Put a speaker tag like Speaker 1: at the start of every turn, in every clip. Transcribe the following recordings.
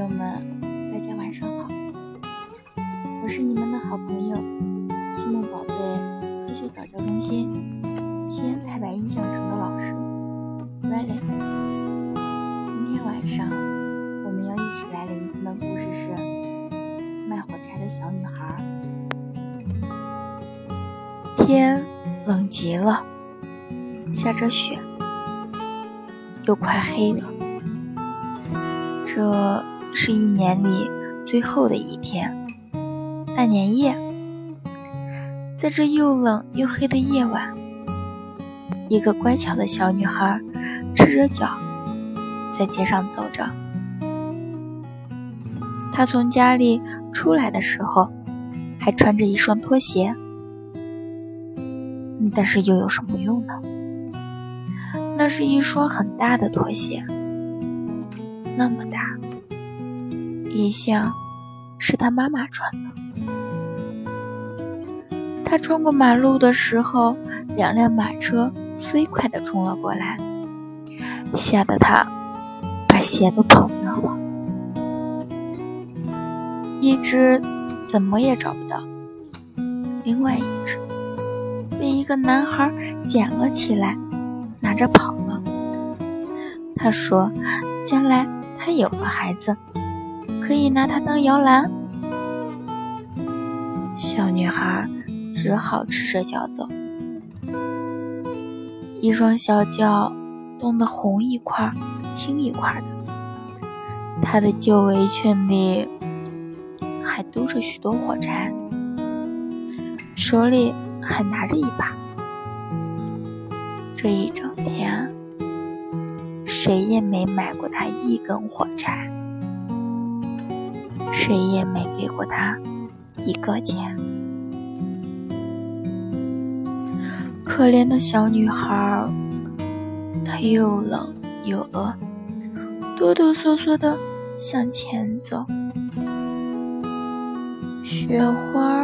Speaker 1: 朋友们，大家晚上好，我是你们的好朋友积木宝贝科学早教中心西安太白印象城的老师 Riley。今天晚上我们要一起来聆听的故事是《卖火柴的小女孩》。天冷极了，下着雪，又快黑了。这是一年里最后的一天，大年夜。在这又冷又黑的夜晚，一个乖巧的小女孩赤着脚在街上走着。她从家里出来的时候，还穿着一双拖鞋，但是又有什么用呢？那是一双很大的拖鞋。那么大，一向是他妈妈穿的。他穿过马路的时候，两辆马车飞快地冲了过来，吓得他把鞋都跑掉了。一只怎么也找不到，另外一只被一个男孩捡了起来，拿着跑了。他说：“将来。”他有了孩子，可以拿它当摇篮。小女孩只好赤着脚走，一双小脚冻得红一块青一块的。她的旧围裙里还兜着许多火柴，手里还拿着一把。这一整天。谁也没买过他一根火柴，谁也没给过他一个钱。可怜的小女孩，她又冷又饿，哆哆嗦嗦的向前走。雪花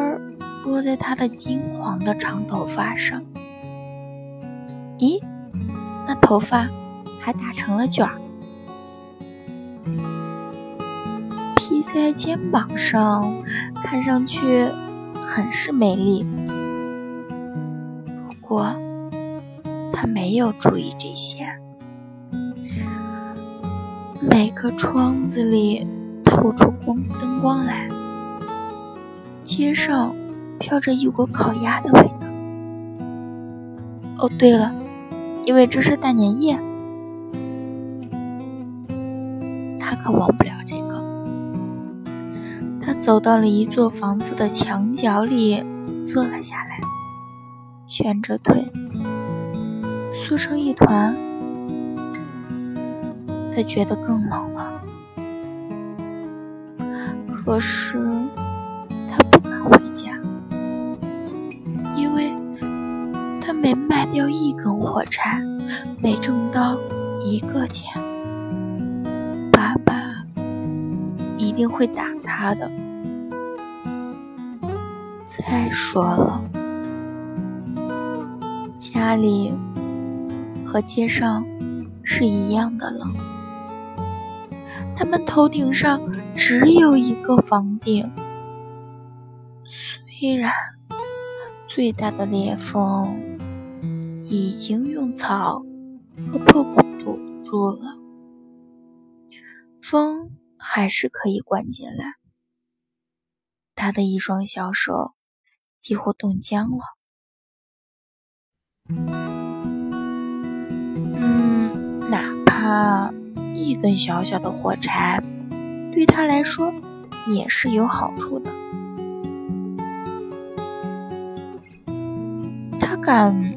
Speaker 1: 落在她的金黄的长头发上。咦，那头发？还打成了卷儿，在肩膀上，看上去很是美丽。不过，他没有注意这些。每个窗子里透出光灯光来，街上飘着一股烤鸭的味道。哦，对了，因为这是大年夜。他可忘不了。走到了一座房子的墙角里，坐了下来，蜷着腿，缩成一团。他觉得更冷了，可是他不敢回家，因为他每卖掉一根火柴，没挣到一个钱。爸爸一定会打他的。再说了，家里和街上是一样的冷。他们头顶上只有一个房顶，虽然最大的裂缝已经用草和破布堵住了，风。还是可以灌进来。他的一双小手几乎冻僵了。嗯，哪怕一根小小的火柴，对他来说也是有好处的。他敢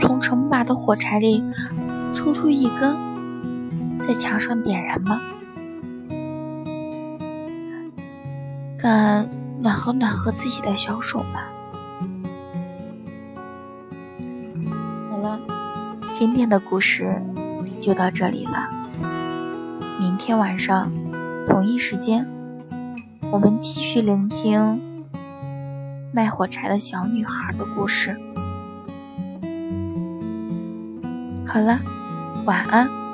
Speaker 1: 从成把的火柴里抽出一根，在墙上点燃吗？敢暖和暖和自己的小手吧？好了，今天的故事就到这里了。明天晚上同一时间，我们继续聆听卖火柴的小女孩的故事。好了，晚安。